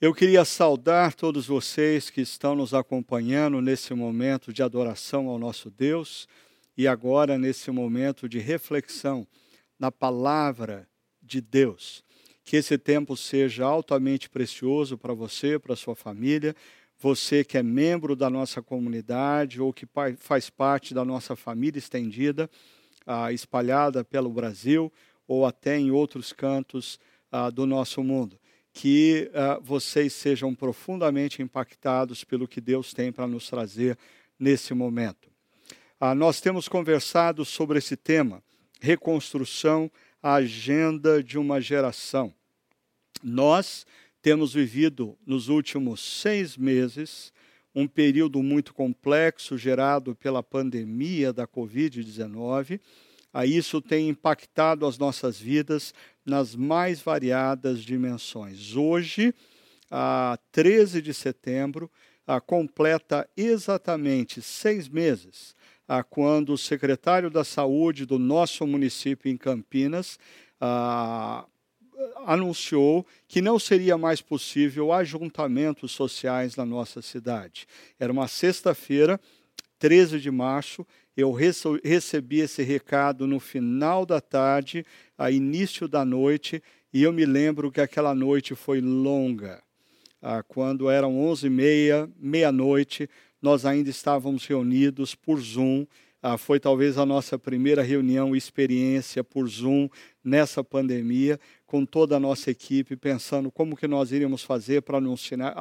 Eu queria saudar todos vocês que estão nos acompanhando nesse momento de adoração ao nosso Deus e agora nesse momento de reflexão na palavra de Deus. Que esse tempo seja altamente precioso para você, para sua família, você que é membro da nossa comunidade ou que faz parte da nossa família estendida, ah, espalhada pelo Brasil ou até em outros cantos ah, do nosso mundo que uh, vocês sejam profundamente impactados pelo que Deus tem para nos trazer nesse momento. Uh, nós temos conversado sobre esse tema, reconstrução, a agenda de uma geração. Nós temos vivido nos últimos seis meses um período muito complexo gerado pela pandemia da Covid-19. A isso tem impactado as nossas vidas nas mais variadas dimensões. Hoje, a 13 de setembro, a, completa exatamente seis meses a, quando o secretário da Saúde do nosso município em Campinas a, anunciou que não seria mais possível ajuntamentos sociais na nossa cidade. Era uma sexta-feira, 13 de março, eu recebi esse recado no final da tarde, a início da noite, e eu me lembro que aquela noite foi longa. Ah, quando eram onze e meia, meia-noite, nós ainda estávamos reunidos por Zoom. Ah, foi talvez a nossa primeira reunião, experiência por Zoom nessa pandemia, com toda a nossa equipe, pensando como que nós iríamos fazer para anunciar,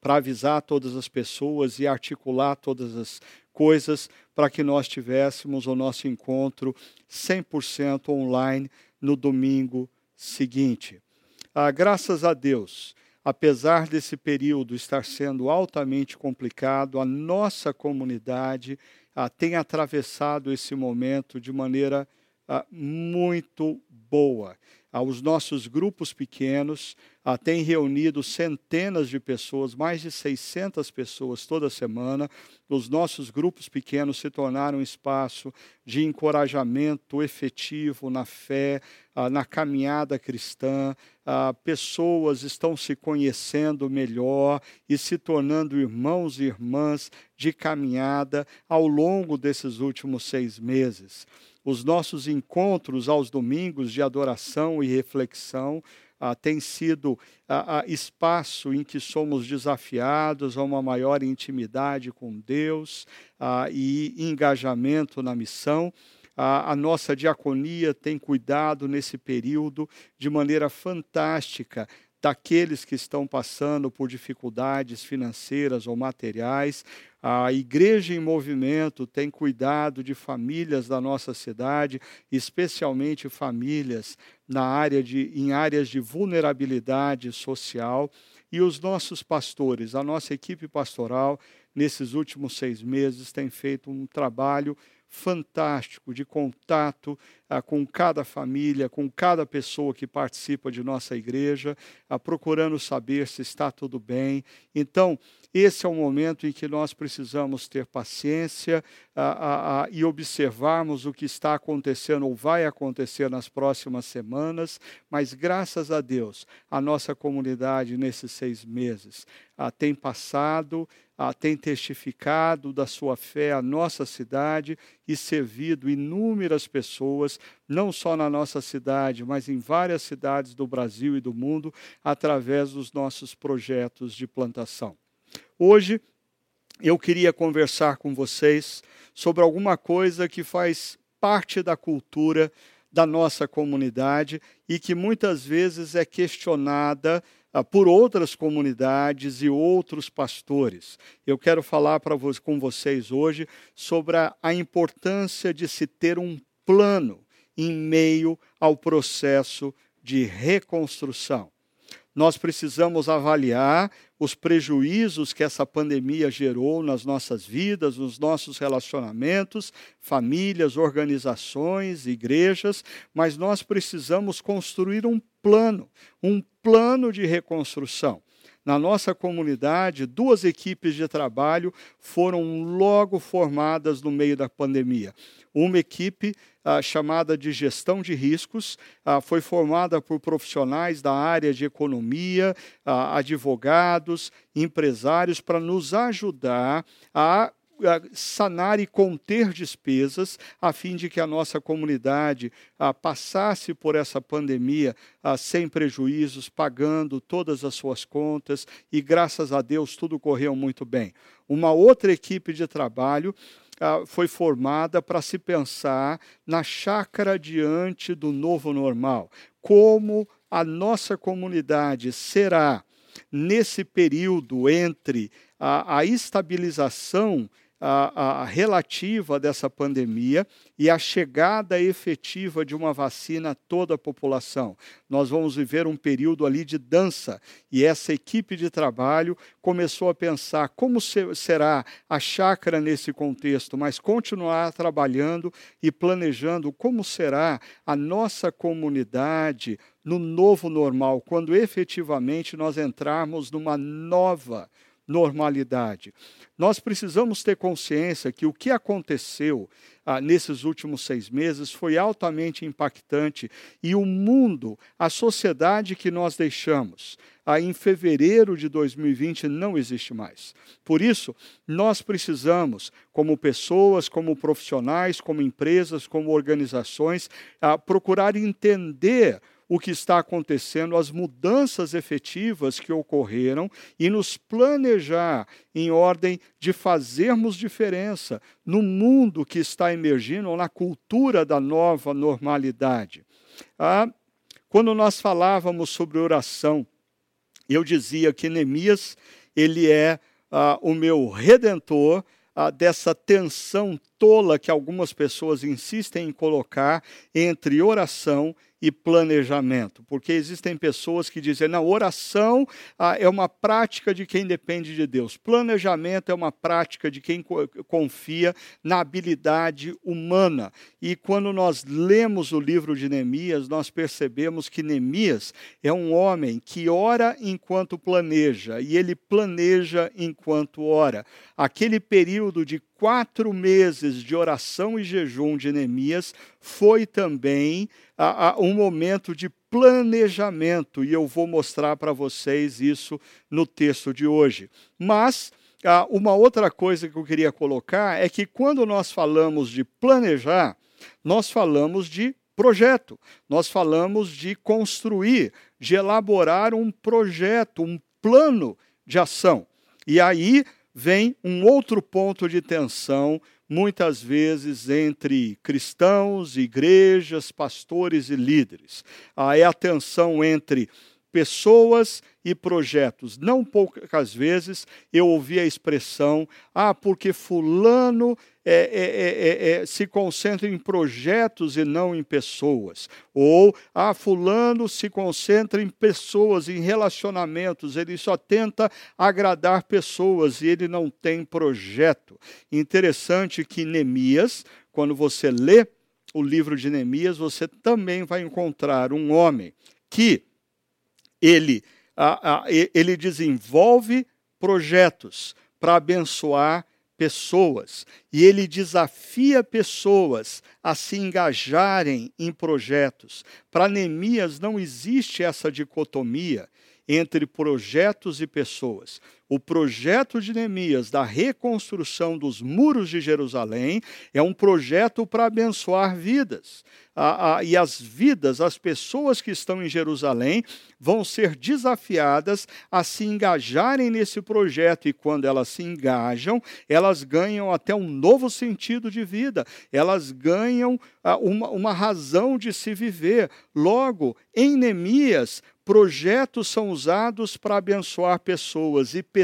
para avisar todas as pessoas e articular todas as coisas para que nós tivéssemos o nosso encontro 100% online no domingo seguinte. Ah, graças a Deus, apesar desse período estar sendo altamente complicado, a nossa comunidade ah, tem atravessado esse momento de maneira ah, muito boa aos nossos grupos pequenos, ah, tem reunido centenas de pessoas, mais de 600 pessoas toda semana. Os nossos grupos pequenos se tornaram um espaço de encorajamento efetivo na fé, ah, na caminhada cristã. Ah, pessoas estão se conhecendo melhor e se tornando irmãos e irmãs de caminhada ao longo desses últimos seis meses os nossos encontros aos domingos de adoração e reflexão ah, têm sido ah, ah, espaço em que somos desafiados a uma maior intimidade com Deus ah, e engajamento na missão. A, nossa diaconia tem cuidado nesse período de maneira fantástica daqueles que estão passando por dificuldades financeiras ou materiais. A Igreja em Movimento tem cuidado de famílias da nossa cidade, especialmente famílias na área de, em áreas de vulnerabilidade social. E os nossos pastores, a nossa equipe pastoral, nesses últimos seis meses, tem feito um trabalho fantástico de contato ah, com cada família, com cada pessoa que participa de nossa igreja, ah, procurando saber se está tudo bem. Então, esse é o momento em que nós precisamos ter paciência ah, e observarmos o que está acontecendo ou vai acontecer nas próximas semanas, mas graças a Deus, a nossa comunidade nesses seis meses tem passado tem testificado da sua fé à nossa cidade e servido inúmeras pessoas, não só na nossa cidade, mas em várias cidades do Brasil e do mundo, através dos nossos projetos de plantação. Hoje, eu queria conversar com vocês sobre alguma coisa que faz parte da cultura da nossa comunidade e que muitas vezes é questionada ah, por outras comunidades e outros pastores. Eu quero falar para com vocês hoje sobre a, a importância de se ter um plano em meio ao processo de reconstrução. Nós precisamos avaliar os prejuízos que essa pandemia gerou nas nossas vidas, nos nossos relacionamentos, famílias, organizações, igrejas, mas nós precisamos construir um plano, um plano de reconstrução. na nossa comunidade, duas equipes de trabalho foram logo formadas no meio da pandemia. Uma equipe ah, chamada de gestão de riscos ah, foi formada por profissionais da área de economia, ah, advogados, empresários, para nos ajudar a sanar e conter despesas, a fim de que a nossa comunidade ah, passasse por essa pandemia ah, sem prejuízos, pagando todas as suas contas, e graças a Deus tudo correu muito bem. Uma outra equipe de trabalho foi formada para se pensar na chácara diante do novo normal. Como a nossa comunidade será, nesse período entre a, a estabilização a, a, relativa dessa pandemia e a chegada efetiva de uma vacina a toda a população. Nós vamos viver um período ali de dança e essa equipe de trabalho começou a pensar como será a chácara nesse contexto, mas continuar trabalhando e planejando como será a nossa comunidade no novo normal, quando efetivamente nós entrarmos numa nova normalidade. Nós precisamos ter consciência que o que aconteceu ah, nesses últimos seis meses foi altamente impactante e o mundo, a sociedade que nós deixamos ah, em fevereiro de 2020 não existe mais. Por isso, nós precisamos, como pessoas, como profissionais, como empresas, como organizações, ah, procurar entender o que está acontecendo, as mudanças efetivas que ocorreram e nos planejar em ordem de fazermos diferença no mundo que está emergindo, ou na cultura da nova normalidade. Ah, quando nós falávamos sobre oração, eu dizia que Neemias ele é ah, o meu redentor ah, dessa tensão tola que algumas pessoas insistem em colocar entre oração e planejamento, porque existem pessoas que dizem, não, oração ah, é uma prática de quem depende de Deus, planejamento é uma prática de quem confia na habilidade humana. E quando nós lemos o livro de Neemias, nós percebemos que Neemias é um homem que ora enquanto planeja, e ele planeja enquanto ora. Aquele período de quatro meses de oração e jejum de Neemias foi também a, a, um momento de planejamento, e eu vou mostrar para vocês isso no texto de hoje. Mas uma outra coisa que eu queria colocar é que quando nós falamos de planejar, nós falamos de projeto, nós falamos de construir, de elaborar um projeto, um plano de ação. E aí vem um outro ponto de tensão, muitas vezes entre cristãos, igrejas, pastores e líderes. Ah, é a tensão entre pessoas e projetos. Não poucas vezes eu ouvi a expressão: ah, porque Fulano é, é, é, é, se concentra em projetos e não em pessoas. Ou, ah, Fulano se concentra em pessoas, em relacionamentos, ele só tenta agradar pessoas e ele não tem projeto. Interessante que Neemias, quando você lê o livro de Neemias, você também vai encontrar um homem que ele, a, a, ele desenvolve projetos para abençoar pessoas e ele desafia pessoas a se engajarem em projetos. Para Neemias não existe essa dicotomia entre projetos e pessoas. O projeto de Neemias da reconstrução dos muros de Jerusalém é um projeto para abençoar vidas. e as vidas, as pessoas que estão em Jerusalém, vão ser desafiadas a se engajarem nesse projeto. E quando elas se engajam, elas ganham até um novo sentido de vida, elas ganham uma, uma razão de se viver. Logo, em Neemias, projetos são usados para abençoar pessoas e pessoas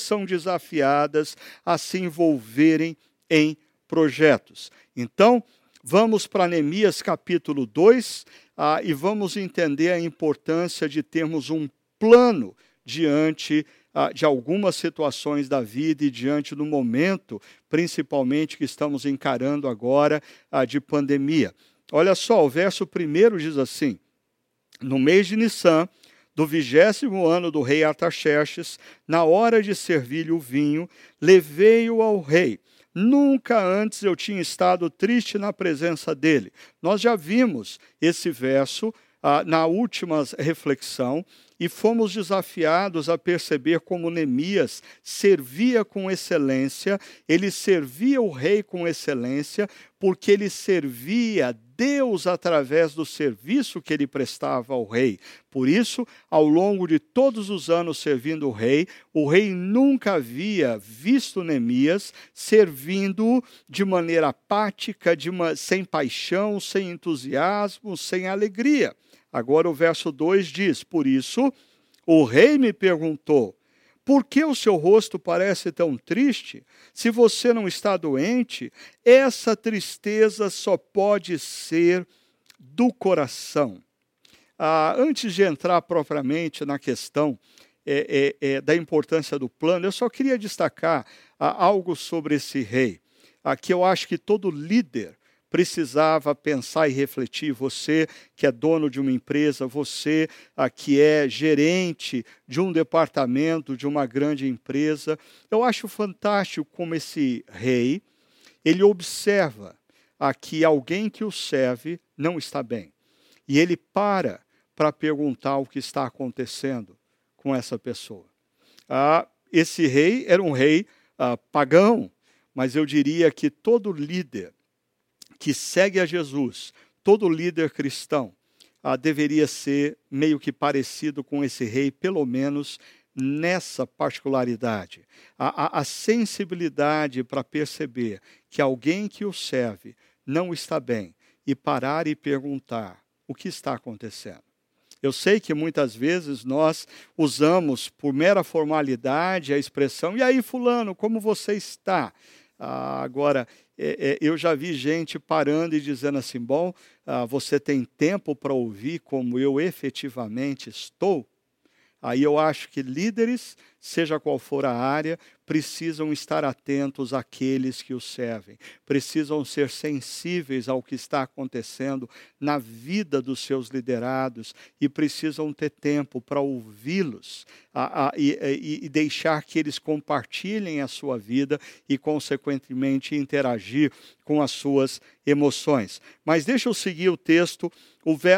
são desafiadas a se envolverem em projetos. Então, vamos para Neemias capítulo 2 ah, e vamos entender a importância de termos um plano diante ah, de algumas situações da vida e diante do momento, principalmente que estamos encarando agora ah, de pandemia. Olha só, o verso primeiro diz assim: No mês de Nissan, do vigésimo ano do rei Artaxerxes, na hora de servir-lhe o vinho, levei-o ao rei. Nunca antes eu tinha estado triste na presença dele. Nós já vimos esse verso ah, na última reflexão e fomos desafiados a perceber como Neemias servia com excelência, ele servia o rei com excelência, porque ele servia Deus através do serviço que ele prestava ao rei. Por isso, ao longo de todos os anos servindo o rei, o rei nunca havia visto Neemias servindo de maneira apática, de uma, sem paixão, sem entusiasmo, sem alegria. Agora o verso 2 diz: Por isso o rei me perguntou: Por que o seu rosto parece tão triste? Se você não está doente, essa tristeza só pode ser do coração. Ah, antes de entrar propriamente na questão é, é, é, da importância do plano, eu só queria destacar ah, algo sobre esse rei, ah, que eu acho que todo líder precisava pensar e refletir. Você que é dono de uma empresa, você ah, que é gerente de um departamento de uma grande empresa. Eu acho fantástico como esse rei, ele observa aqui alguém que o serve não está bem. E ele para para perguntar o que está acontecendo com essa pessoa. Ah, esse rei era um rei ah, pagão, mas eu diria que todo líder que segue a Jesus, todo líder cristão, ah, deveria ser meio que parecido com esse rei, pelo menos nessa particularidade. A, a, a sensibilidade para perceber que alguém que o serve não está bem e parar e perguntar o que está acontecendo. Eu sei que muitas vezes nós usamos por mera formalidade a expressão, e aí, Fulano, como você está? Ah, agora, é, é, eu já vi gente parando e dizendo assim: bom, ah, você tem tempo para ouvir como eu efetivamente estou? Aí eu acho que líderes, seja qual for a área, precisam estar atentos àqueles que os servem, precisam ser sensíveis ao que está acontecendo na vida dos seus liderados e precisam ter tempo para ouvi-los e, e, deixar que eles compartilhem a sua vida e, consequentemente, interagir com as suas emoções. Mas deixa eu seguir o texto,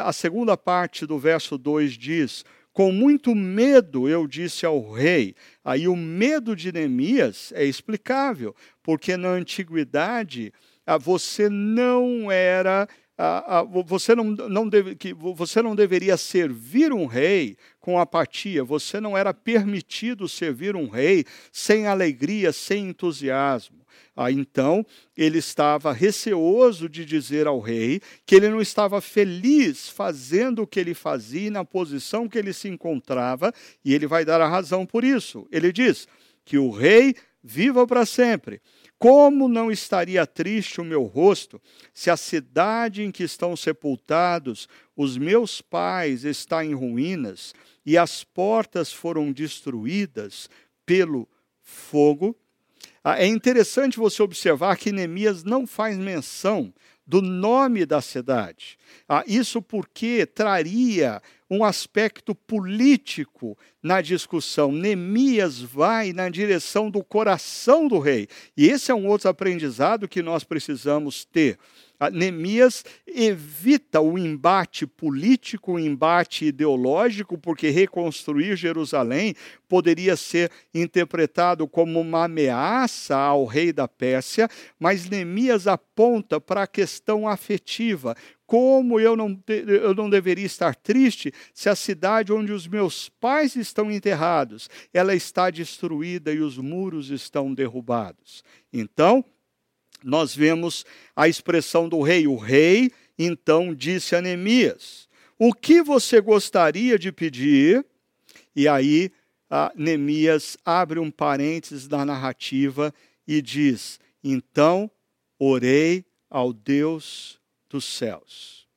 a segunda parte do verso 2 diz com muito medo eu disse ao rei. Aí o medo de Neemias é explicável, porque na antiguidade ah, você não era ah, ah, você, não, não deve, que você não deveria servir um rei com apatia, você não era permitido servir um rei sem alegria, sem entusiasmo. Ah, então, ele estava receoso de dizer ao rei que ele não estava feliz fazendo o que ele fazia na posição que ele se encontrava, e ele vai dar a razão por isso. Ele diz que o rei viva para sempre. Como não estaria triste o meu rosto se a cidade em que estão sepultados os meus pais está em ruínas e as portas foram destruídas pelo fogo? Ah, é interessante você observar que Neemias não faz menção do nome da cidade. Ah, isso porque traria um aspecto político na discussão. Neemias vai na direção do coração do rei. E esse é um outro aprendizado que nós precisamos ter. Neemias evita o embate político, o embate ideológico, porque reconstruir Jerusalém poderia ser interpretado como uma ameaça ao rei da Pérsia, mas Neemias aponta para a questão afetiva. Como eu não, eu não deveria estar triste se a cidade onde os meus pais estão enterrados, ela está destruída e os muros estão derrubados. Então, nós vemos a expressão do rei. O rei então disse a Neemias: O que você gostaria de pedir? E aí a Neemias abre um parênteses na narrativa e diz: Então orei ao Deus dos céus.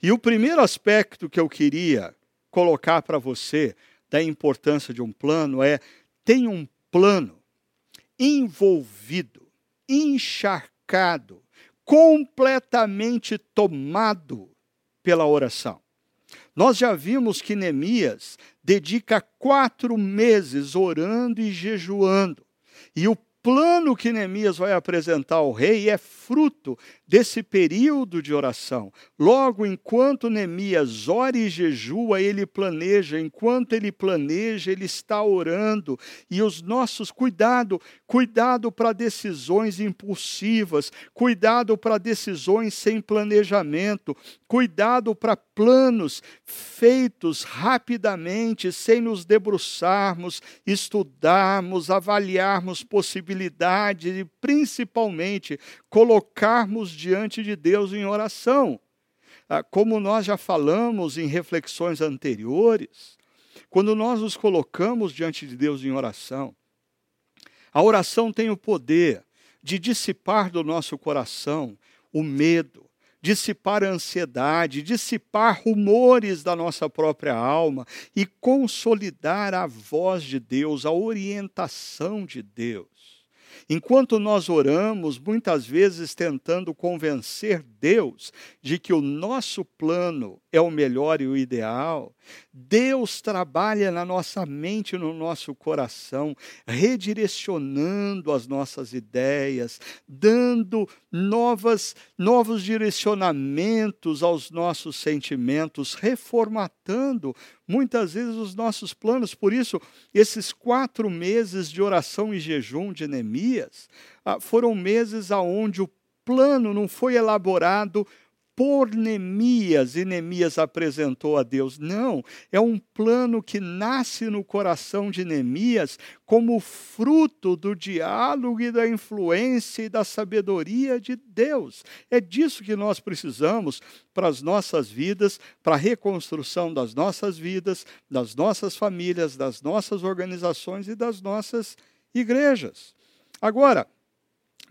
E o primeiro aspecto que eu queria colocar para você da importância de um plano é: tem um plano envolvido encharcado, completamente tomado pela oração. Nós já vimos que Neemias dedica quatro meses orando e jejuando. E o plano que Neemias vai apresentar ao rei é fruto desse período de oração. Logo, enquanto Neemias ora e jejua, ele planeja, enquanto ele planeja, ele está orando. E os nossos, cuidado, cuidado para decisões impulsivas, cuidado para decisões sem planejamento, cuidado para planos feitos rapidamente, sem nos debruçarmos, estudarmos, avaliarmos possibilidades e, principalmente, colocarmos diante de Deus em oração. Ah, como nós já falamos em reflexões anteriores, quando nós nos colocamos diante de Deus em oração, a oração tem o poder de dissipar do nosso coração o medo, dissipar a ansiedade, dissipar rumores da nossa própria alma e consolidar a voz de Deus, a orientação de Deus. Enquanto nós oramos, muitas vezes tentando convencer Deus de que o nosso plano é o melhor e o ideal, Deus trabalha na nossa mente, no nosso coração, redirecionando as nossas ideias, dando novas, novos direcionamentos aos nossos sentimentos, reformatando muitas vezes os nossos planos. Por isso, esses quatro meses de oração e jejum de Neemias ah, foram meses aonde o plano não foi elaborado por Neemias e Neemias apresentou a Deus. Não, é um plano que nasce no coração de Neemias como fruto do diálogo e da influência e da sabedoria de Deus. É disso que nós precisamos para as nossas vidas, para a reconstrução das nossas vidas, das nossas famílias, das nossas organizações e das nossas igrejas. Agora,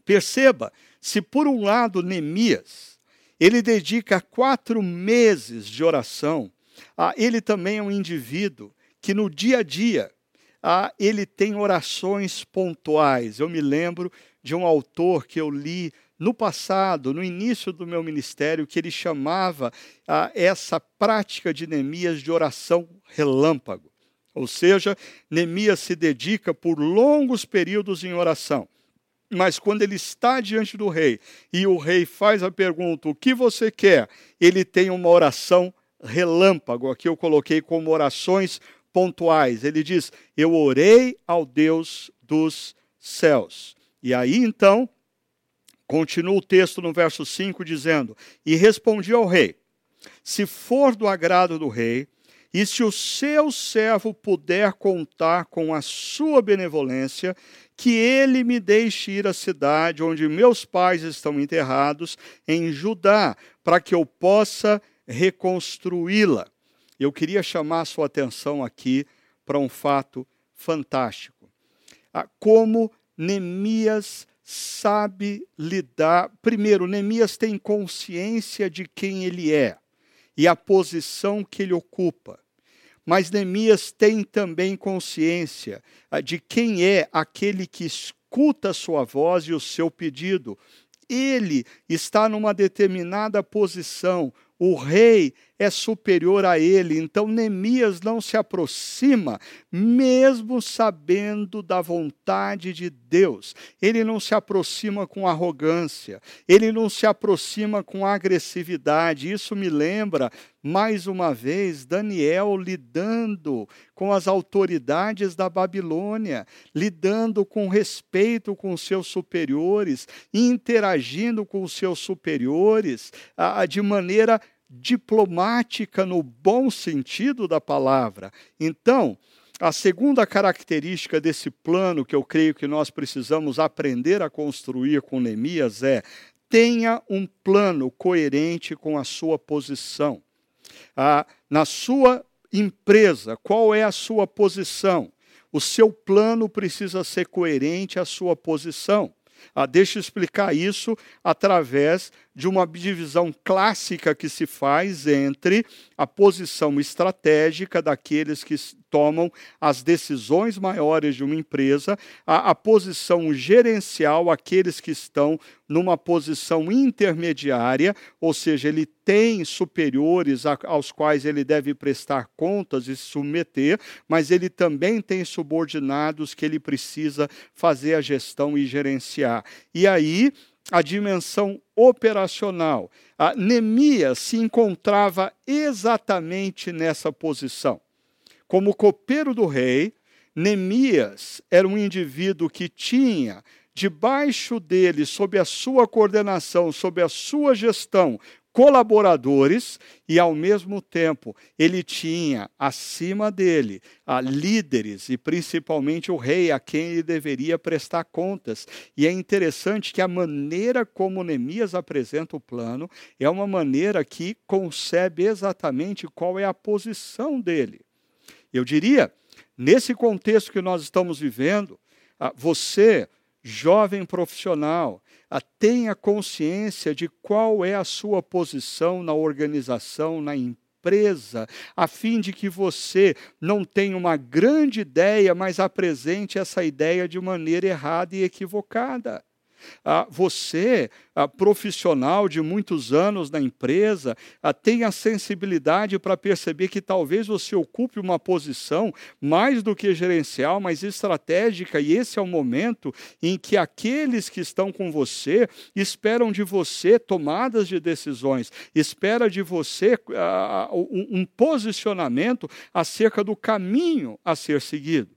perceba, se por um lado Neemias ele dedica quatro meses de oração. Ah, ele também é um indivíduo que no dia a dia ah, ele tem orações pontuais. Eu me lembro de um autor que eu li no passado, no início do meu ministério, que ele chamava ah, essa prática de Neemias de oração relâmpago. Ou seja, Neemias se dedica por longos períodos em oração. Mas quando ele está diante do rei e o rei faz a pergunta: o que você quer? Ele tem uma oração relâmpago. Aqui eu coloquei como orações pontuais. Ele diz: Eu orei ao Deus dos céus. E aí então, continua o texto no verso 5 dizendo: E respondi ao rei: Se for do agrado do rei, e se o seu servo puder contar com a sua benevolência, que ele me deixe ir à cidade onde meus pais estão enterrados, em Judá, para que eu possa reconstruí-la. Eu queria chamar a sua atenção aqui para um fato fantástico. Ah, como Neemias sabe lidar. Primeiro, Neemias tem consciência de quem ele é e a posição que ele ocupa. Mas Neemias tem também consciência ah, de quem é aquele que escuta a sua voz e o seu pedido. Ele está numa determinada posição, o rei é superior a ele. Então Neemias não se aproxima, mesmo sabendo da vontade de Deus. Ele não se aproxima com arrogância, ele não se aproxima com agressividade. Isso me lembra, mais uma vez, Daniel lidando com as autoridades da Babilônia, lidando com respeito com seus superiores, interagindo com os seus superiores ah, de maneira diplomática no bom sentido da palavra. Então, a segunda característica desse plano que eu creio que nós precisamos aprender a construir com Neemias é tenha um plano coerente com a sua posição. Ah, na sua empresa, qual é a sua posição? O seu plano precisa ser coerente à sua posição. Ah, deixa eu explicar isso através de uma divisão clássica que se faz entre a posição estratégica daqueles que tomam as decisões maiores de uma empresa, a, a posição gerencial, aqueles que estão numa posição intermediária, ou seja, ele tem superiores a, aos quais ele deve prestar contas e se submeter, mas ele também tem subordinados que ele precisa fazer a gestão e gerenciar. E aí, a dimensão operacional. A Neemias se encontrava exatamente nessa posição. Como copeiro do rei, Neemias era um indivíduo que tinha debaixo dele, sob a sua coordenação, sob a sua gestão, colaboradores e, ao mesmo tempo, ele tinha acima dele a líderes e principalmente o rei a quem ele deveria prestar contas. E é interessante que a maneira como Neemias apresenta o plano é uma maneira que concebe exatamente qual é a posição dele. Eu diria, nesse contexto que nós estamos vivendo, você, jovem profissional, tenha consciência de qual é a sua posição na organização, na empresa, a fim de que você não tenha uma grande ideia, mas apresente essa ideia de maneira errada e equivocada. Ah, você, ah, profissional de muitos anos na empresa, ah, tem a sensibilidade para perceber que talvez você ocupe uma posição mais do que gerencial, mas estratégica, e esse é o momento em que aqueles que estão com você esperam de você tomadas de decisões, espera de você ah, um, um posicionamento acerca do caminho a ser seguido.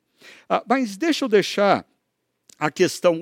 Ah, mas deixa eu deixar a questão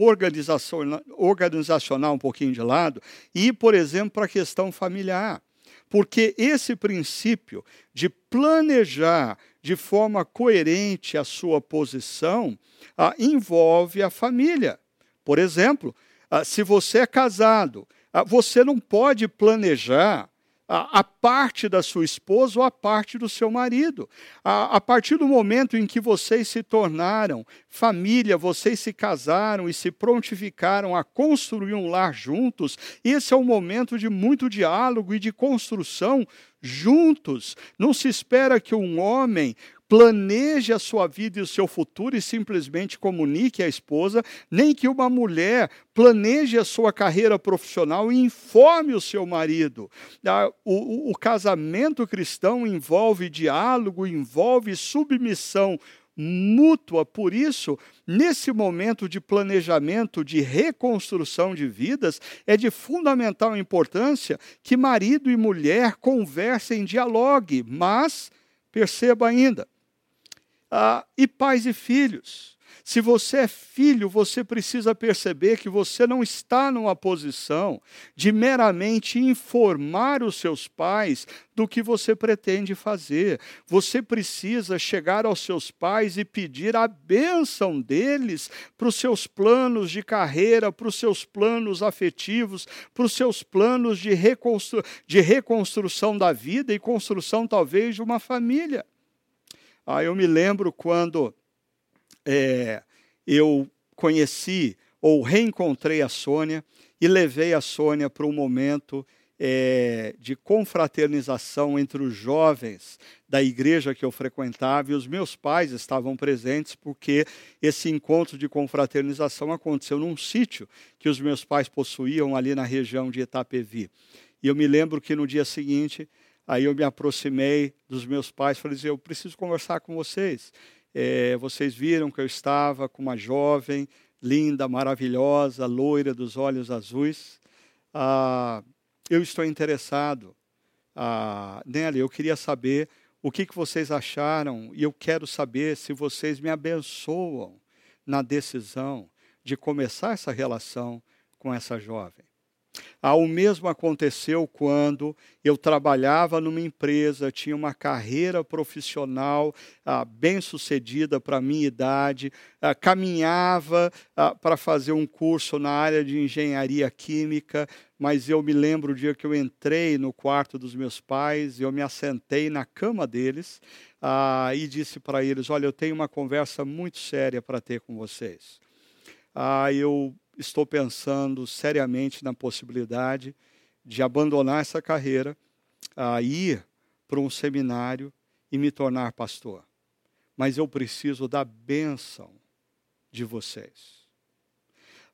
organizacional um pouquinho de lado e por exemplo, para a questão familiar. Porque esse princípio de planejar de forma coerente a sua posição ah, envolve a família. Por exemplo, ah, se você é casado, ah, você não pode planejar a, parte da sua esposa ou a parte do seu marido. A, a partir do momento em que vocês se tornaram família, vocês se casaram e se prontificaram a construir um lar juntos, esse é um momento de muito diálogo e de construção juntos. Não se espera que um homem planeje a sua vida e o seu futuro e simplesmente comunique à esposa, nem que uma mulher planeje a sua carreira profissional e informe o seu marido. Ah, o, o, o casamento cristão envolve diálogo, envolve submissão mútua. Por isso, nesse momento de planejamento, de reconstrução de vidas, é de fundamental importância que marido e mulher conversem, dialoguem, mas perceba ainda, ah, e pais e filhos. Se você é filho, você precisa perceber que você não está numa posição de meramente informar os seus pais do que você pretende fazer. Você precisa chegar aos seus pais e pedir a bênção deles para os seus planos de carreira, para os seus planos afetivos, para os seus planos de, reconstru de reconstrução da vida e construção, talvez, de uma família. Ah, eu me lembro quando é, eu conheci ou reencontrei a Sônia e levei a Sônia para um momento é, de confraternização entre os jovens da igreja que eu frequentava e os meus pais estavam presentes porque esse encontro de confraternização aconteceu num sítio que os meus pais possuíam ali na região de Itapevi. E eu me lembro que no dia seguinte Aí eu me aproximei dos meus pais falei assim, eu preciso conversar com vocês. É, vocês viram que eu estava com uma jovem, linda, maravilhosa, loira, dos olhos azuis. Ah, eu estou interessado ah, nela. Eu queria saber o que, que vocês acharam e eu quero saber se vocês me abençoam na decisão de começar essa relação com essa jovem. Ah, o mesmo aconteceu quando eu trabalhava numa empresa, tinha uma carreira profissional ah, bem sucedida para a minha idade, ah, caminhava ah, para fazer um curso na área de engenharia química, mas eu me lembro o dia que eu entrei no quarto dos meus pais, eu me assentei na cama deles ah, e disse para eles: Olha, eu tenho uma conversa muito séria para ter com vocês. Ah, eu estou pensando seriamente na possibilidade de abandonar essa carreira, a ir para um seminário e me tornar pastor. mas eu preciso da bênção de vocês.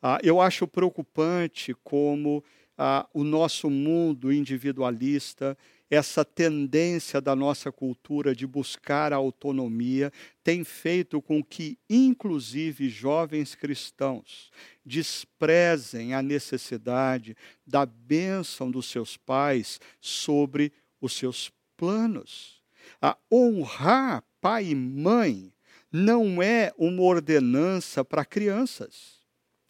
Ah, eu acho preocupante como ah, o nosso mundo individualista, essa tendência da nossa cultura de buscar a autonomia, tem feito com que, inclusive, jovens cristãos desprezem a necessidade da bênção dos seus pais sobre os seus planos. A honrar pai e mãe não é uma ordenança para crianças.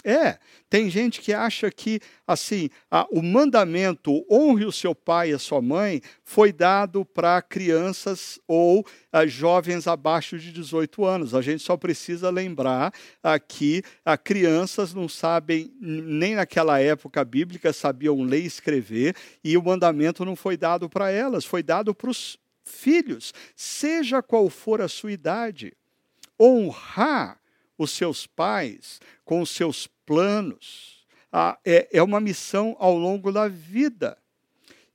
É, tem gente que acha que assim a, o mandamento honre o seu pai e a sua mãe foi dado para crianças ou a, jovens abaixo de 18 anos. A gente só precisa lembrar a, que a, crianças não sabem, nem naquela época bíblica, sabiam ler e escrever, e o mandamento não foi dado para elas, foi dado para os filhos, seja qual for a sua idade. Honrar os seus pais com os seus planos. Ah, é, é uma missão ao longo da vida.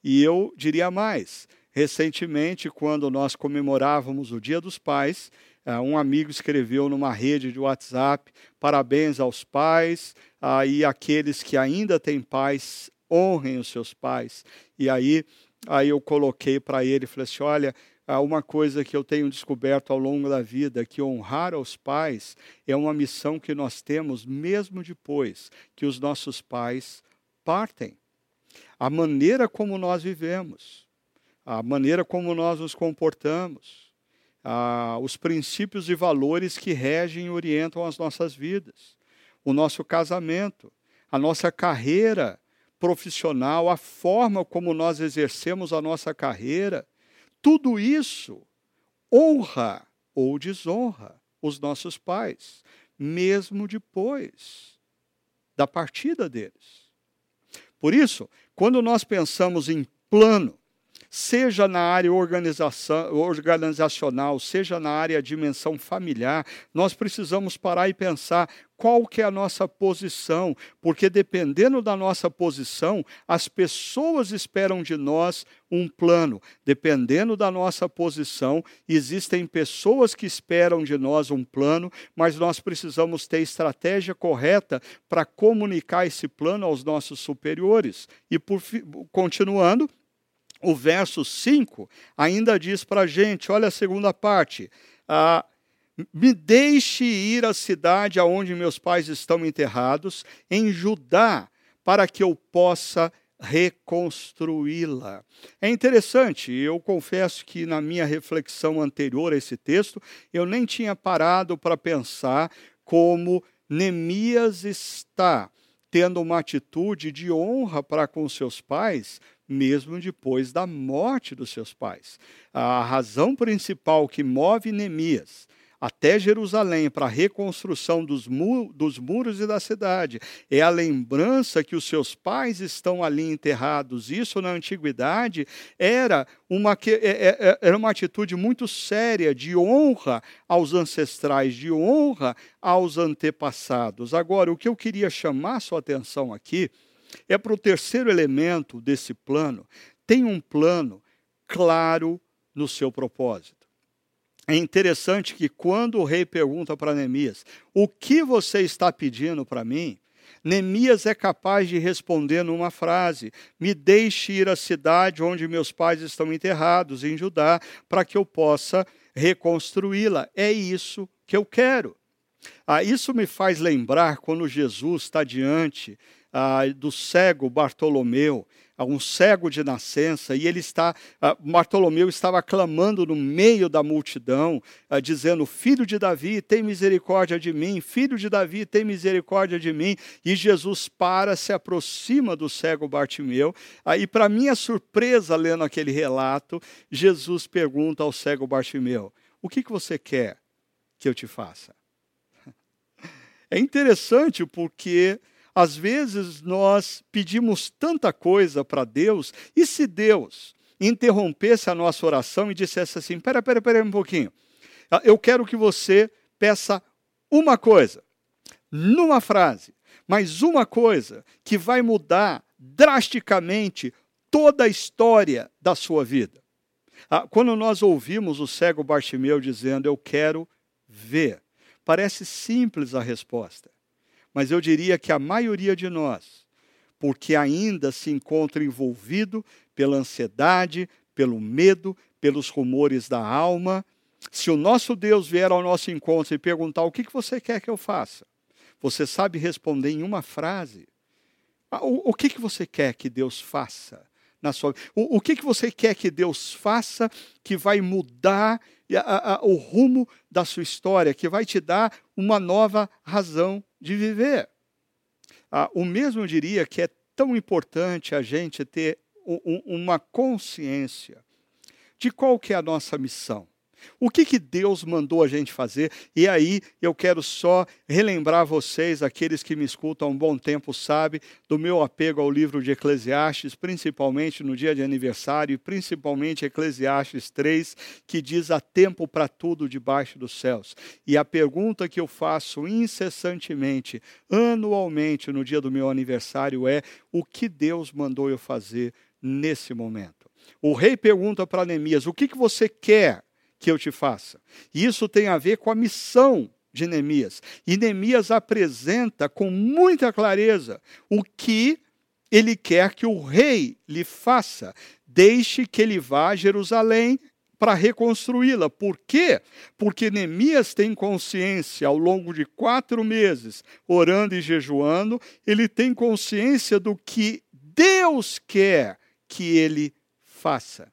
E eu diria mais: recentemente, quando nós comemorávamos o Dia dos Pais, ah, um amigo escreveu numa rede de WhatsApp: parabéns aos pais ah, e aqueles que ainda têm pais, honrem os seus pais. E aí, aí eu coloquei para ele, falei assim: olha, uma coisa que eu tenho descoberto ao longo da vida, que honrar aos pais é uma missão que nós temos mesmo depois que os nossos pais partem. A maneira como nós vivemos, a maneira como nós nos comportamos, os princípios e valores que regem e orientam as nossas vidas, o nosso casamento, a nossa carreira profissional, a forma como nós exercemos a nossa carreira, tudo isso honra ou desonra os nossos pais, mesmo depois da partida deles. Por isso, quando nós pensamos em plano, seja na área organizacional, seja na área dimensão familiar, nós precisamos parar e pensar qual que é a nossa posição, porque dependendo da nossa posição, as pessoas esperam de nós um plano. Dependendo da nossa posição, existem pessoas que esperam de nós um plano, mas nós precisamos ter estratégia correta para comunicar esse plano aos nossos superiores. E por continuando, o verso 5 ainda diz para a gente: olha a segunda parte. Ah, me deixe ir à cidade aonde meus pais estão enterrados, em Judá, para que eu possa reconstruí-la. É interessante, eu confesso que na minha reflexão anterior a esse texto, eu nem tinha parado para pensar como Neemias está tendo uma atitude de honra para com seus pais, mesmo depois da morte dos seus pais. A razão principal que move Neemias até Jerusalém para a reconstrução dos, mu dos muros e da cidade é a lembrança que os seus pais estão ali enterrados. Isso na antiguidade era uma, é, é, é, era uma atitude muito séria de honra aos ancestrais, de honra aos antepassados. Agora, o que eu queria chamar sua atenção aqui é para o terceiro elemento desse plano. Tem um plano claro no seu propósito. É interessante que quando o rei pergunta para Neemias: O que você está pedindo para mim? Neemias é capaz de responder numa frase: Me deixe ir à cidade onde meus pais estão enterrados, em Judá, para que eu possa reconstruí-la. É isso que eu quero. Ah, isso me faz lembrar quando Jesus está diante ah, do cego Bartolomeu, um cego de nascença, e ele está, ah, Bartolomeu estava clamando no meio da multidão, ah, dizendo: Filho de Davi, tem misericórdia de mim, filho de Davi, tem misericórdia de mim. E Jesus para, se aproxima do cego Bartimeu, ah, e para minha surpresa, lendo aquele relato, Jesus pergunta ao cego Bartimeu: O que, que você quer que eu te faça? É interessante porque às vezes nós pedimos tanta coisa para Deus, e se Deus interrompesse a nossa oração e dissesse assim: pera, pera, pera um pouquinho, ah, eu quero que você peça uma coisa, numa frase, mas uma coisa que vai mudar drasticamente toda a história da sua vida. Ah, quando nós ouvimos o cego Bartimeu dizendo, Eu quero ver, parece simples a resposta, mas eu diria que a maioria de nós, porque ainda se encontra envolvido pela ansiedade, pelo medo, pelos rumores da alma, se o nosso Deus vier ao nosso encontro e perguntar o que você quer que eu faça, você sabe responder em uma frase. Ah, o, que, você quer que Deus faça na sua o, o que, você quer que Deus faça que vai mudar o rumo da sua história, que vai te dar uma nova razão de viver? Ah, o mesmo diria que é tão importante a gente ter um, uma consciência de qual que é a nossa missão. O que, que Deus mandou a gente fazer? E aí eu quero só relembrar vocês, aqueles que me escutam há um bom tempo, sabe, do meu apego ao livro de Eclesiastes, principalmente no dia de aniversário, e principalmente Eclesiastes 3, que diz: há tempo para tudo debaixo dos céus. E a pergunta que eu faço incessantemente, anualmente, no dia do meu aniversário é: o que Deus mandou eu fazer nesse momento? O rei pergunta para Neemias: o que, que você quer? Que eu te faça. Isso tem a ver com a missão de Neemias. E Neemias apresenta com muita clareza o que ele quer que o rei lhe faça. Deixe que ele vá a Jerusalém para reconstruí-la. Por quê? Porque Neemias tem consciência, ao longo de quatro meses, orando e jejuando, ele tem consciência do que Deus quer que ele faça.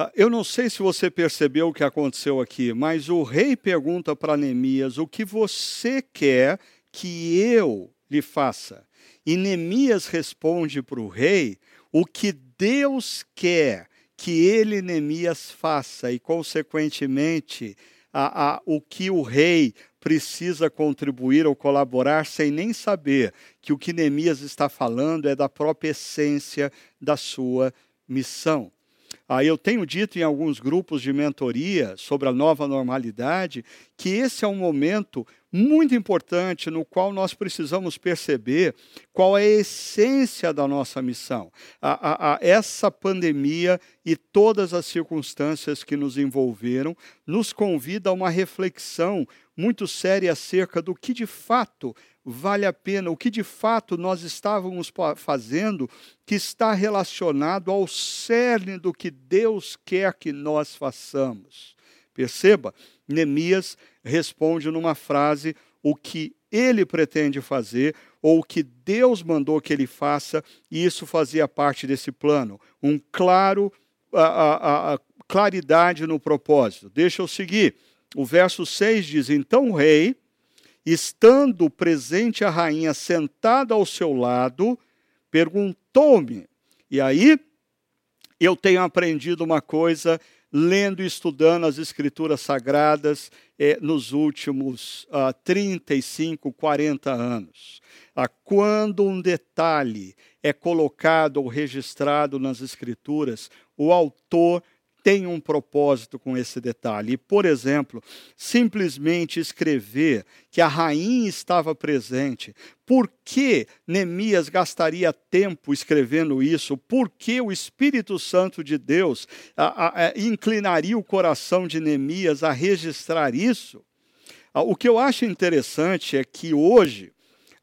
Ah, eu não sei se você percebeu o que aconteceu aqui, mas o rei pergunta para Neemias: o que você quer que eu lhe faça? E Neemias responde para o rei o que Deus quer que ele, Neemias, faça, e, consequentemente, a, a, o que o rei precisa contribuir ou colaborar sem nem saber que o que Neemias está falando é da própria essência da sua missão. Ah, eu tenho dito em alguns grupos de mentoria sobre a nova normalidade que esse é um momento muito importante no qual nós precisamos perceber qual é a essência da nossa missão. A, a, a essa pandemia e todas as circunstâncias que nos envolveram nos convida a uma reflexão muito séria acerca do que de fato vale a pena, o que de fato nós estávamos fazendo que está relacionado ao cerne do que Deus quer que nós façamos. Perceba, Neemias responde numa frase o que ele pretende fazer ou o que Deus mandou que ele faça, e isso fazia parte desse plano. Um claro a, a, a claridade no propósito. Deixa eu seguir. O verso 6 diz: Então o rei estando presente a rainha sentada ao seu lado, perguntou-me. E aí eu tenho aprendido uma coisa lendo e estudando as escrituras sagradas eh, nos últimos ah, 35, 40 anos. Ah, quando um detalhe é colocado ou registrado nas escrituras, o autor tem um propósito com esse detalhe. por exemplo, simplesmente escrever que a rainha estava presente. Por que Neemias gastaria tempo escrevendo isso? Por que o Espírito Santo de Deus a, a, inclinaria o coração de Neemias a registrar isso? O que eu acho interessante é que hoje,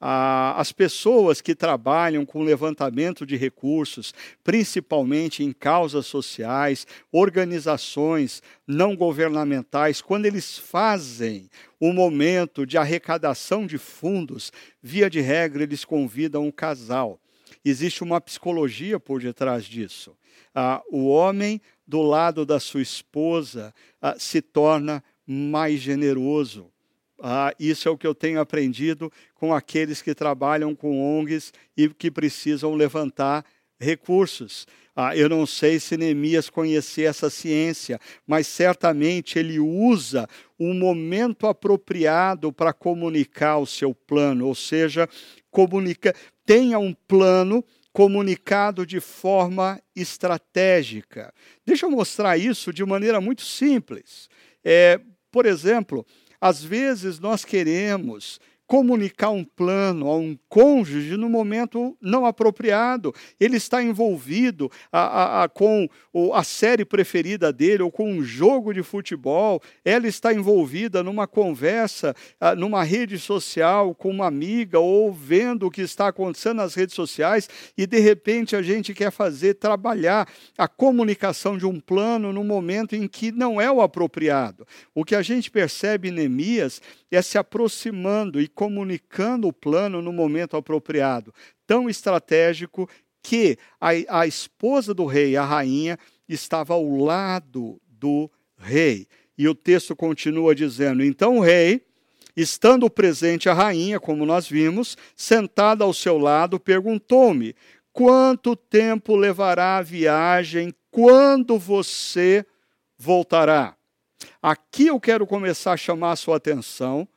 as pessoas que trabalham com levantamento de recursos, principalmente em causas sociais, organizações não governamentais, quando eles fazem o momento de arrecadação de fundos, via de regra, eles convidam um casal. Existe uma psicologia por detrás disso. Ah, o homem, do lado da sua esposa, ah, se torna mais generoso ah, isso é o que eu tenho aprendido com aqueles que trabalham com ONGs e que precisam levantar recursos. Ah, eu não sei se Neemias conhecia essa ciência, mas certamente ele usa um momento apropriado para comunicar o seu plano, ou seja, comunica, tenha um plano comunicado de forma estratégica. Deixa eu mostrar isso de maneira muito simples. É, por exemplo, às vezes nós queremos comunicar um plano a um cônjuge no momento não apropriado. Ele está envolvido a, a, a, com a série preferida dele ou com um jogo de futebol. Ela está envolvida numa conversa, numa rede social com uma amiga ou vendo o que está acontecendo nas redes sociais e de repente a gente quer fazer trabalhar a comunicação de um plano no momento em que não é o apropriado. O que a gente percebe em Neemias é se aproximando e comunicando o plano no momento apropriado, tão estratégico que a, a esposa do rei, a rainha, estava ao lado do rei. E o texto continua dizendo: então o rei, estando presente a rainha, como nós vimos, sentada ao seu lado, perguntou-me: quanto tempo levará a viagem? Quando você voltará? Aqui eu quero começar a chamar a sua atenção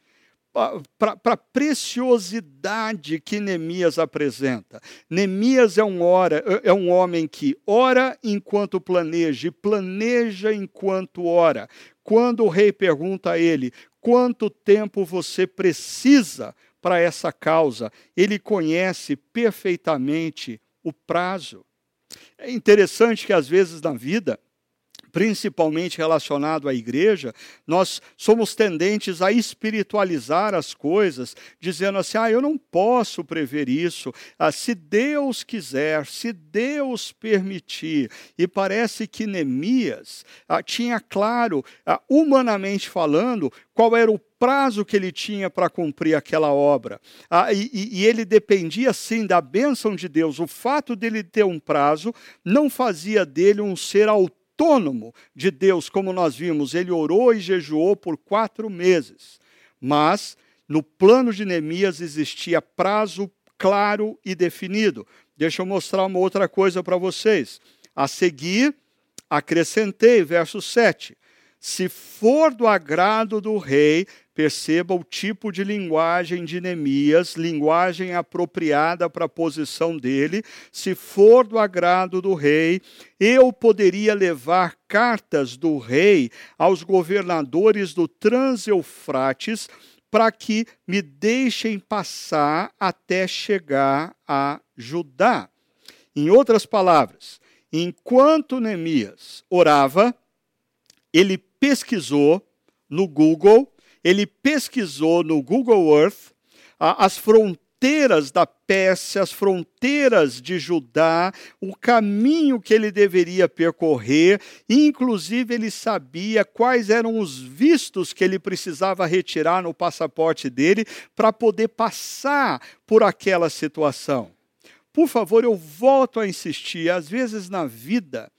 para a preciosidade que Neemias apresenta. Neemias é um, ora, é um homem que ora enquanto planeja e planeja enquanto ora. Quando o rei pergunta a ele quanto tempo você precisa para essa causa, ele conhece perfeitamente o prazo. É interessante que às vezes na vida principalmente relacionado à igreja, nós somos tendentes a espiritualizar as coisas, dizendo assim: ah, eu não posso prever isso, ah, se Deus quiser, se Deus permitir. E parece que Neemias ah, tinha claro, ah, humanamente falando, qual era o prazo que ele tinha para cumprir aquela obra. Ah, e, e, ele dependia, sim, da bênção de Deus. O fato dele ter um prazo não fazia dele um ser autônomo autônomo de Deus, como nós vimos. Ele orou e jejuou por quatro meses. Mas no plano de Neemias existia prazo claro e definido. Deixa eu mostrar uma outra coisa para vocês. A seguir, acrescentei, verso 7. Se for do agrado do rei, perceba o tipo de linguagem de Neemias, linguagem apropriada para a posição dele. Se for do agrado do rei, eu poderia levar cartas do rei aos governadores do Transeufrates para que me deixem passar até chegar a Judá. Em outras palavras, enquanto Neemias orava, ele pesquisou no Google, ele pesquisou no Google Earth as fronteiras da Pérsia, as fronteiras de Judá, o caminho que ele deveria percorrer, inclusive ele sabia quais eram os vistos que ele precisava retirar no passaporte dele para poder passar por aquela situação. Por favor, eu volto a insistir, às vezes na vida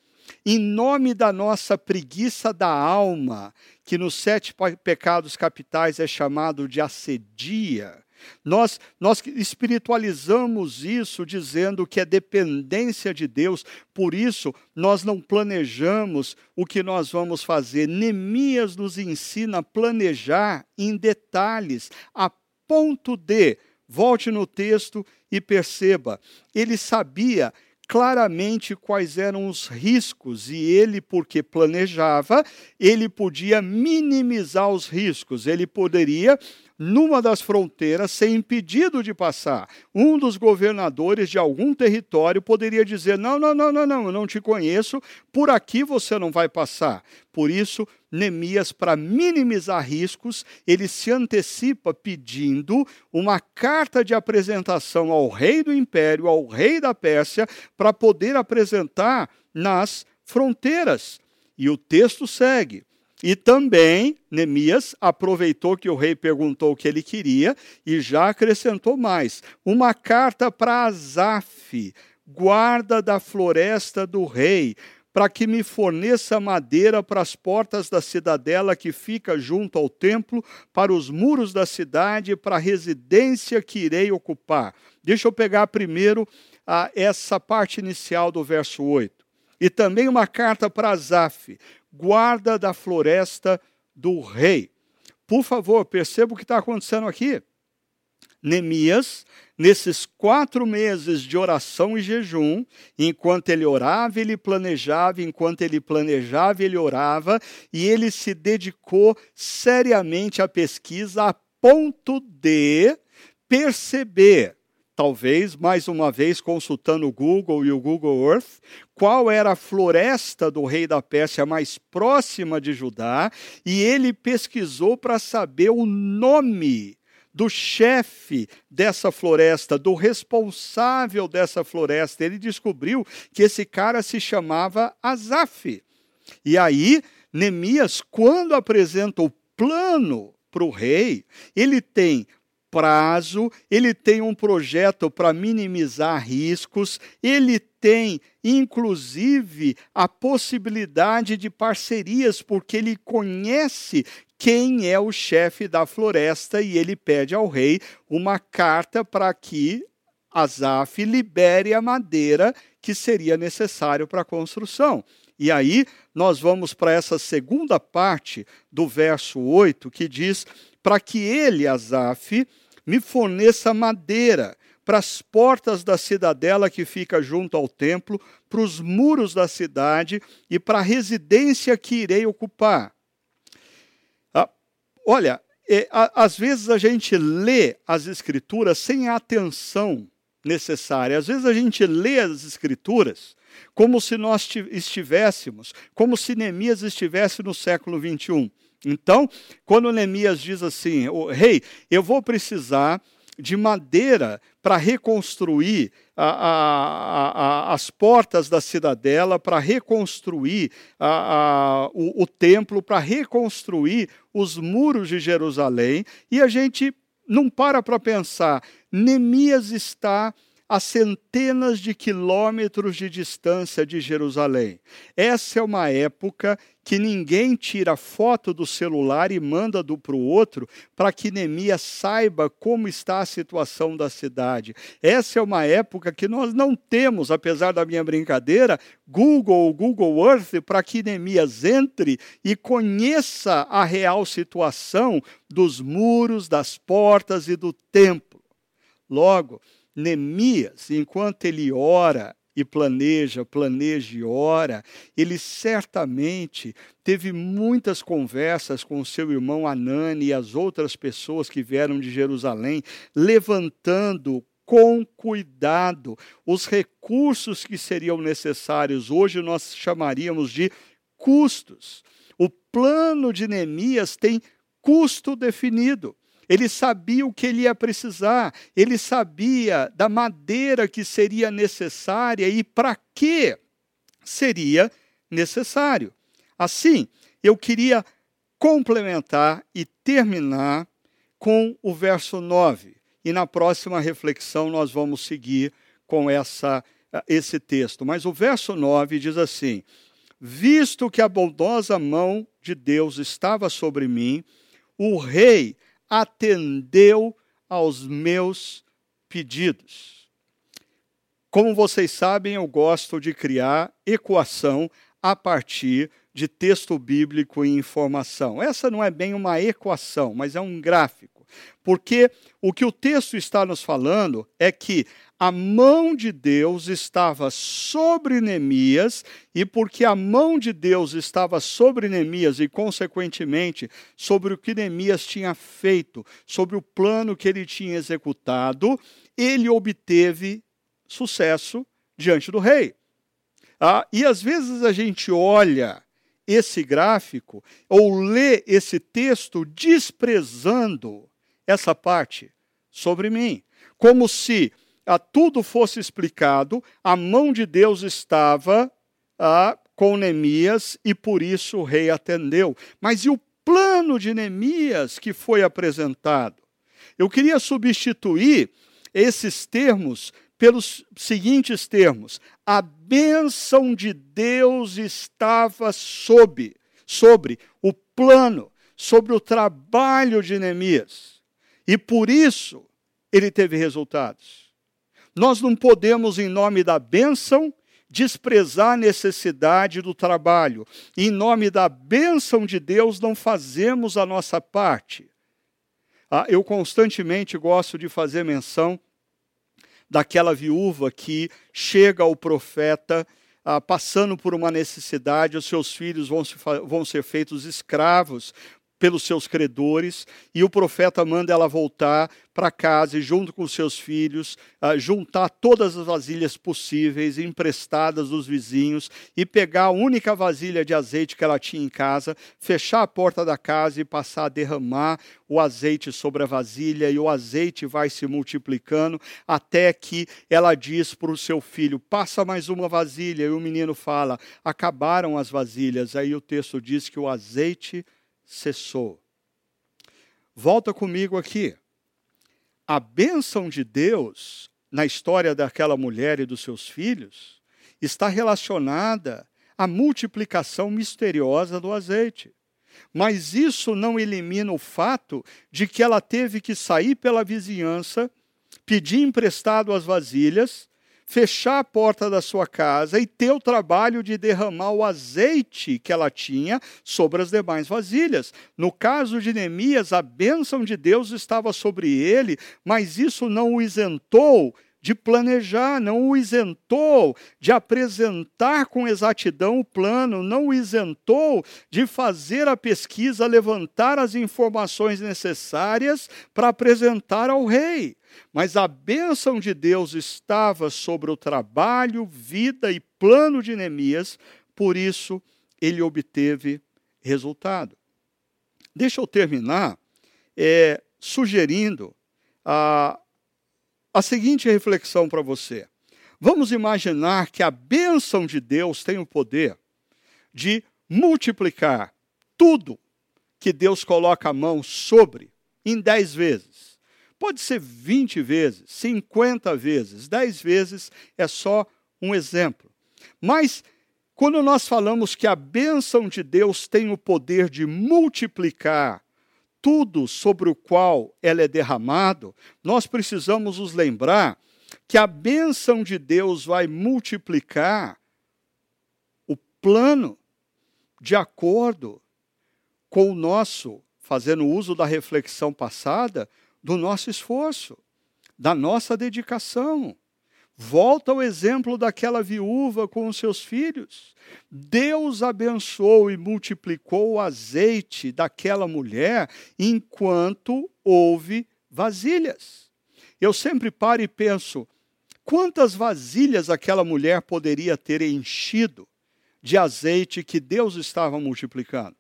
em nome da nossa preguiça da alma, que nos sete pecados capitais é chamado de assedia, nós, nós espiritualizamos isso dizendo que é dependência de Deus, por isso nós não planejamos o que nós vamos fazer. Neemias nos ensina a planejar em detalhes, a ponto de, volte no texto e perceba, ele sabia claramente quais eram os riscos e ele, porque planejava, ele podia minimizar os riscos, ele poderia numa das fronteiras ser impedido de passar. Um dos governadores de algum território poderia dizer: Não, não, não, não, não, eu não te conheço, por aqui você não vai passar. Por isso, Neemias, para minimizar riscos, ele se antecipa pedindo uma carta de apresentação ao rei do império, ao rei da Pérsia, para poder apresentar nas fronteiras. E o texto segue. E também Neemias aproveitou que o rei perguntou o que ele queria e já acrescentou mais: uma carta para Asaf, guarda da floresta do rei, para que me forneça madeira para as portas da cidadela que fica junto ao templo, para os muros da cidade, para a residência que irei ocupar. Deixa eu pegar primeiro ah, essa parte inicial do verso 8. E também uma carta para Asaf, guarda da floresta do rei. Por favor, perceba o que está acontecendo aqui. Neemias, nesses quatro meses de oração e jejum, enquanto ele orava, ele planejava, enquanto ele planejava, ele orava, e ele se dedicou seriamente à pesquisa a ponto de perceber, talvez mais uma vez consultando o Google e o Google Earth, qual era a floresta do rei da Pérsia mais próxima de Judá, e ele pesquisou para saber o nome do chefe dessa floresta, do responsável dessa floresta. Ele descobriu que esse cara se chamava Asaf. E aí, Neemias, quando apresenta o plano para o rei, ele tem prazo, ele tem um projeto para minimizar riscos, ele tem, inclusive, a possibilidade de parcerias, porque ele conhece quem é o chefe da floresta e ele pede ao rei uma carta para que Asaf libere a madeira que seria necessário para a construção. E aí nós vamos para essa segunda parte do verso 8 que diz: para que ele, Asaf, me forneça madeira para as portas da cidadela que fica junto ao templo, para os muros da cidade e para a residência que irei ocupar Olha, é, a, às vezes a gente lê as escrituras sem a atenção necessária. Às vezes a gente lê as escrituras como se nós estivéssemos, como se Neemias estivesse no século 21. Então, quando Neemias diz assim, rei, eu vou precisar de madeira para reconstruir a, a, a, as portas da cidadela, para reconstruir o, o templo, para reconstruir os muros de Jerusalém. E a gente não para para pensar, Neemias está a centenas de quilômetros de distância de Jerusalém. Essa é uma época que ninguém tira foto do celular e manda do para o outro para que Neemias saiba como está a situação da cidade. Essa é uma época que nós não temos, apesar da minha brincadeira, Google ou Google Earth para que Neemias entre e conheça a real situação dos muros, das portas e do templo. Logo, Neemias, enquanto ele ora e planeja, planeja e ora, ele certamente teve muitas conversas com seu irmão Anani e as outras pessoas que vieram de Jerusalém, levantando com cuidado os recursos que seriam necessários. Hoje nós chamaríamos de custos. O plano de Neemias tem custo definido. Ele sabia o que ele ia precisar, ele sabia da madeira que seria necessária e para que seria necessário. Assim, eu queria complementar e terminar com o verso 9. E na próxima reflexão nós vamos seguir com essa, esse texto. Mas o verso 9 diz assim: Visto que a bondosa mão de Deus estava sobre mim, o rei atendeu aos meus pedidos. Como vocês sabem, eu gosto de criar equação a partir de texto bíblico e informação. Essa não é bem uma equação, mas é um gráfico. Porque o que o texto está nos falando é que a mão de Deus estava sobre Neemias, e porque a mão de Deus estava sobre Neemias e, consequentemente, sobre o que Neemias tinha feito, sobre o plano que ele tinha executado, ele obteve sucesso diante do rei. Ah, e às vezes a gente olha esse gráfico ou lê esse texto desprezando essa parte sobre mim, como se a tudo fosse explicado, a mão de Deus estava a, com Neemias e por isso o rei atendeu. Mas e o plano de Neemias que foi apresentado? Eu queria substituir esses termos pelos seguintes termos: a bênção de Deus estava sob, sobre o plano, sobre o trabalho de Neemias. E por isso ele teve resultados. Nós não podemos, em nome da bênção, desprezar a necessidade do trabalho. Em nome da bênção de Deus, não fazemos a nossa parte. Ah, eu constantemente gosto de fazer menção daquela viúva que chega ao profeta ah, passando por uma necessidade, os seus filhos vão, se, vão ser feitos escravos pelos seus credores, e o profeta manda ela voltar para casa e, junto com seus filhos, uh, juntar todas as vasilhas possíveis, emprestadas dos vizinhos, e pegar a única vasilha de azeite que ela tinha em casa, fechar a porta da casa e passar a derramar o azeite sobre a vasilha, e o azeite vai se multiplicando, até que ela diz para o seu filho: passa mais uma vasilha, e o menino fala: acabaram as vasilhas. Aí o texto diz que o azeite cessou. Volta comigo aqui. A bênção de Deus na história daquela mulher e dos seus filhos está relacionada à multiplicação misteriosa do azeite. Mas isso não elimina o fato de que ela teve que sair pela vizinhança, pedir emprestado as vasilhas fechar a porta da sua casa e ter o trabalho de derramar o azeite que ela tinha sobre as demais vasilhas. No caso de Neemias, a bênção de Deus estava sobre ele, mas isso não o isentou de planejar, não o isentou de apresentar com exatidão o plano, não o isentou de fazer a pesquisa, levantar as informações necessárias para apresentar ao rei. Mas a bênção de Deus estava sobre o trabalho, vida e plano de Neemias, por isso ele obteve resultado. Deixa eu terminar é, sugerindo a a seguinte reflexão para você. Vamos imaginar que a bênção de Deus tem o poder de multiplicar tudo que Deus coloca a mão sobre em dez vezes. Pode ser 20 vezes, 50 vezes, 10 vezes é só um exemplo. Mas quando nós falamos que a bênção de Deus tem o poder de multiplicar tudo sobre o qual ela é derramado, nós precisamos nos lembrar que a bênção de Deus vai multiplicar o plano de acordo com o nosso, fazendo uso da reflexão passada, do nosso esforço, da nossa dedicação. Volta ao exemplo daquela viúva com os seus filhos. Deus abençoou e multiplicou o azeite daquela mulher enquanto houve vasilhas. Eu sempre paro e penso: quantas vasilhas aquela mulher poderia ter enchido de azeite que Deus estava multiplicando?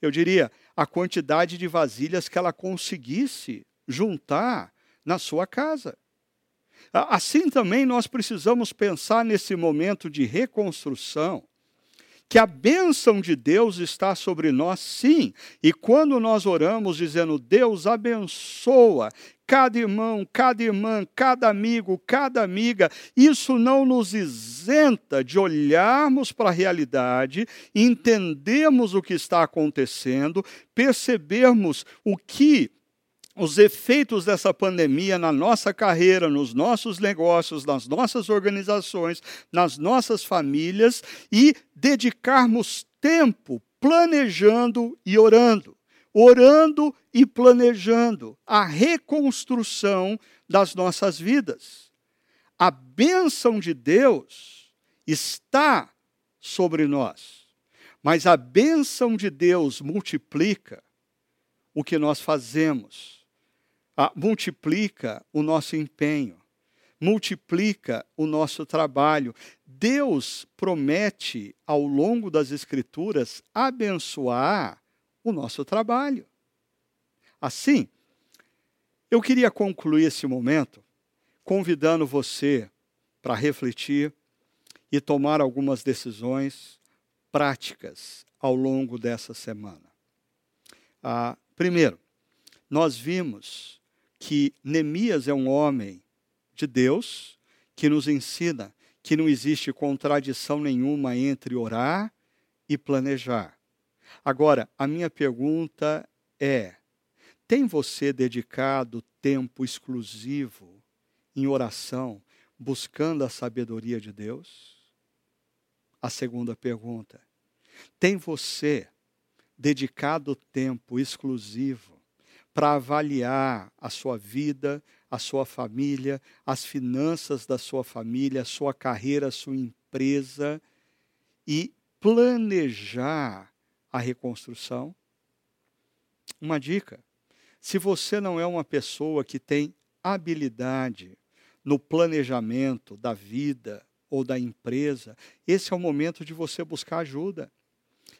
Eu diria a quantidade de vasilhas que ela conseguisse juntar na sua casa. Assim também nós precisamos pensar nesse momento de reconstrução, que a bênção de Deus está sobre nós, sim. E quando nós oramos dizendo, Deus abençoa cada irmão, cada irmã, cada amigo, cada amiga, isso não nos isenta de olharmos para a realidade, entendermos o que está acontecendo, percebermos o que os efeitos dessa pandemia na nossa carreira, nos nossos negócios, nas nossas organizações, nas nossas famílias e dedicarmos tempo planejando e orando. Orando e planejando a reconstrução das nossas vidas. A bênção de Deus está sobre nós, mas a bênção de Deus multiplica o que nós fazemos ah, multiplica o nosso empenho, multiplica o nosso trabalho. Deus promete, ao longo das Escrituras, abençoar o nosso trabalho. Assim, eu queria concluir esse momento convidando você para refletir e tomar algumas decisões práticas ao longo dessa semana. Ah, primeiro, nós vimos que Neemias é um homem de Deus que nos ensina que não existe contradição nenhuma entre orar e planejar. Agora, a minha pergunta é: tem você dedicado tempo exclusivo em oração, buscando a sabedoria de Deus? A segunda pergunta: tem você dedicado tempo exclusivo para avaliar a sua vida, a sua família, as finanças da sua família, a sua carreira, a sua empresa e planejar a reconstrução? Uma dica: se você não é uma pessoa que tem habilidade no planejamento da vida ou da empresa, esse é o momento de você buscar ajuda.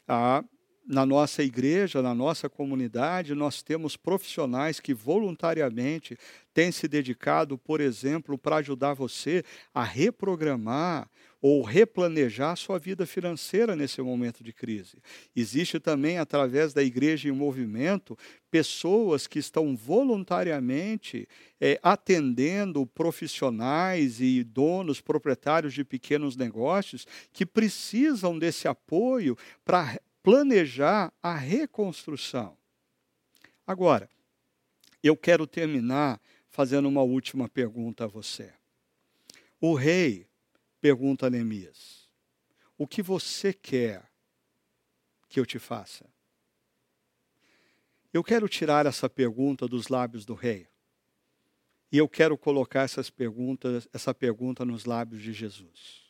Ah, na nossa igreja, na nossa comunidade, nós temos profissionais que voluntariamente têm se dedicado, por exemplo, para ajudar você a reprogramar ou replanejar sua vida financeira nesse momento de crise. Existe também, através da Igreja em Movimento, pessoas que estão voluntariamente é, atendendo profissionais e donos, proprietários de pequenos negócios que precisam desse apoio para planejar a reconstrução. Agora, eu quero terminar fazendo uma última pergunta a você. O rei pergunta a Neemias: O que você quer que eu te faça? Eu quero tirar essa pergunta dos lábios do rei. E eu quero colocar essas perguntas, essa pergunta nos lábios de Jesus.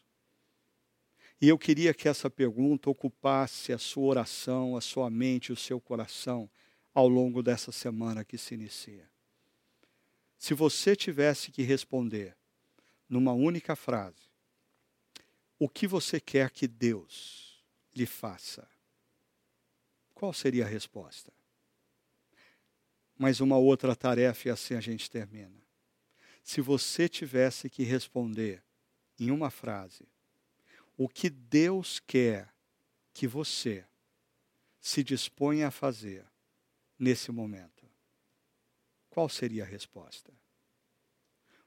E eu queria que essa pergunta ocupasse a sua oração, a sua mente, o seu coração ao longo dessa semana que se inicia. Se você tivesse que responder numa única frase, o que você quer que Deus lhe faça? Qual seria a resposta? Mas uma outra tarefa e assim a gente termina. Se você tivesse que responder em uma frase, o que Deus quer que você se disponha a fazer nesse momento? Qual seria a resposta?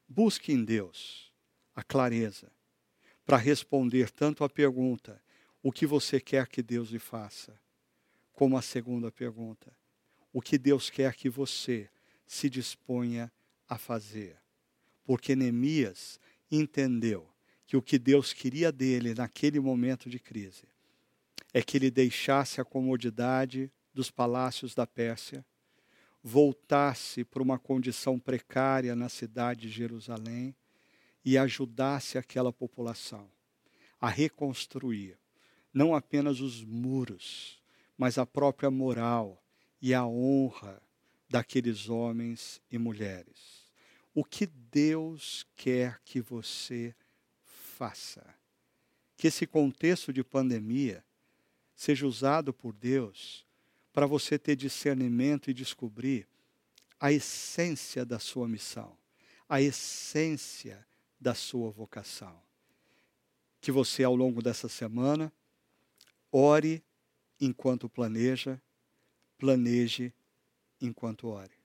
Busque em Deus a clareza para responder tanto a pergunta: o que você quer que Deus lhe faça? Como a segunda pergunta: o que Deus quer que você se disponha a fazer? Porque Neemias entendeu que o que Deus queria dele naquele momento de crise é que ele deixasse a comodidade dos palácios da Pérsia, voltasse para uma condição precária na cidade de Jerusalém e ajudasse aquela população a reconstruir não apenas os muros, mas a própria moral e a honra daqueles homens e mulheres. O que Deus quer que você faça. Que esse contexto de pandemia seja usado por Deus para você ter discernimento e descobrir a essência da sua missão, a essência da sua vocação. Que você, ao longo dessa semana, ore enquanto planeja, planeje enquanto ore.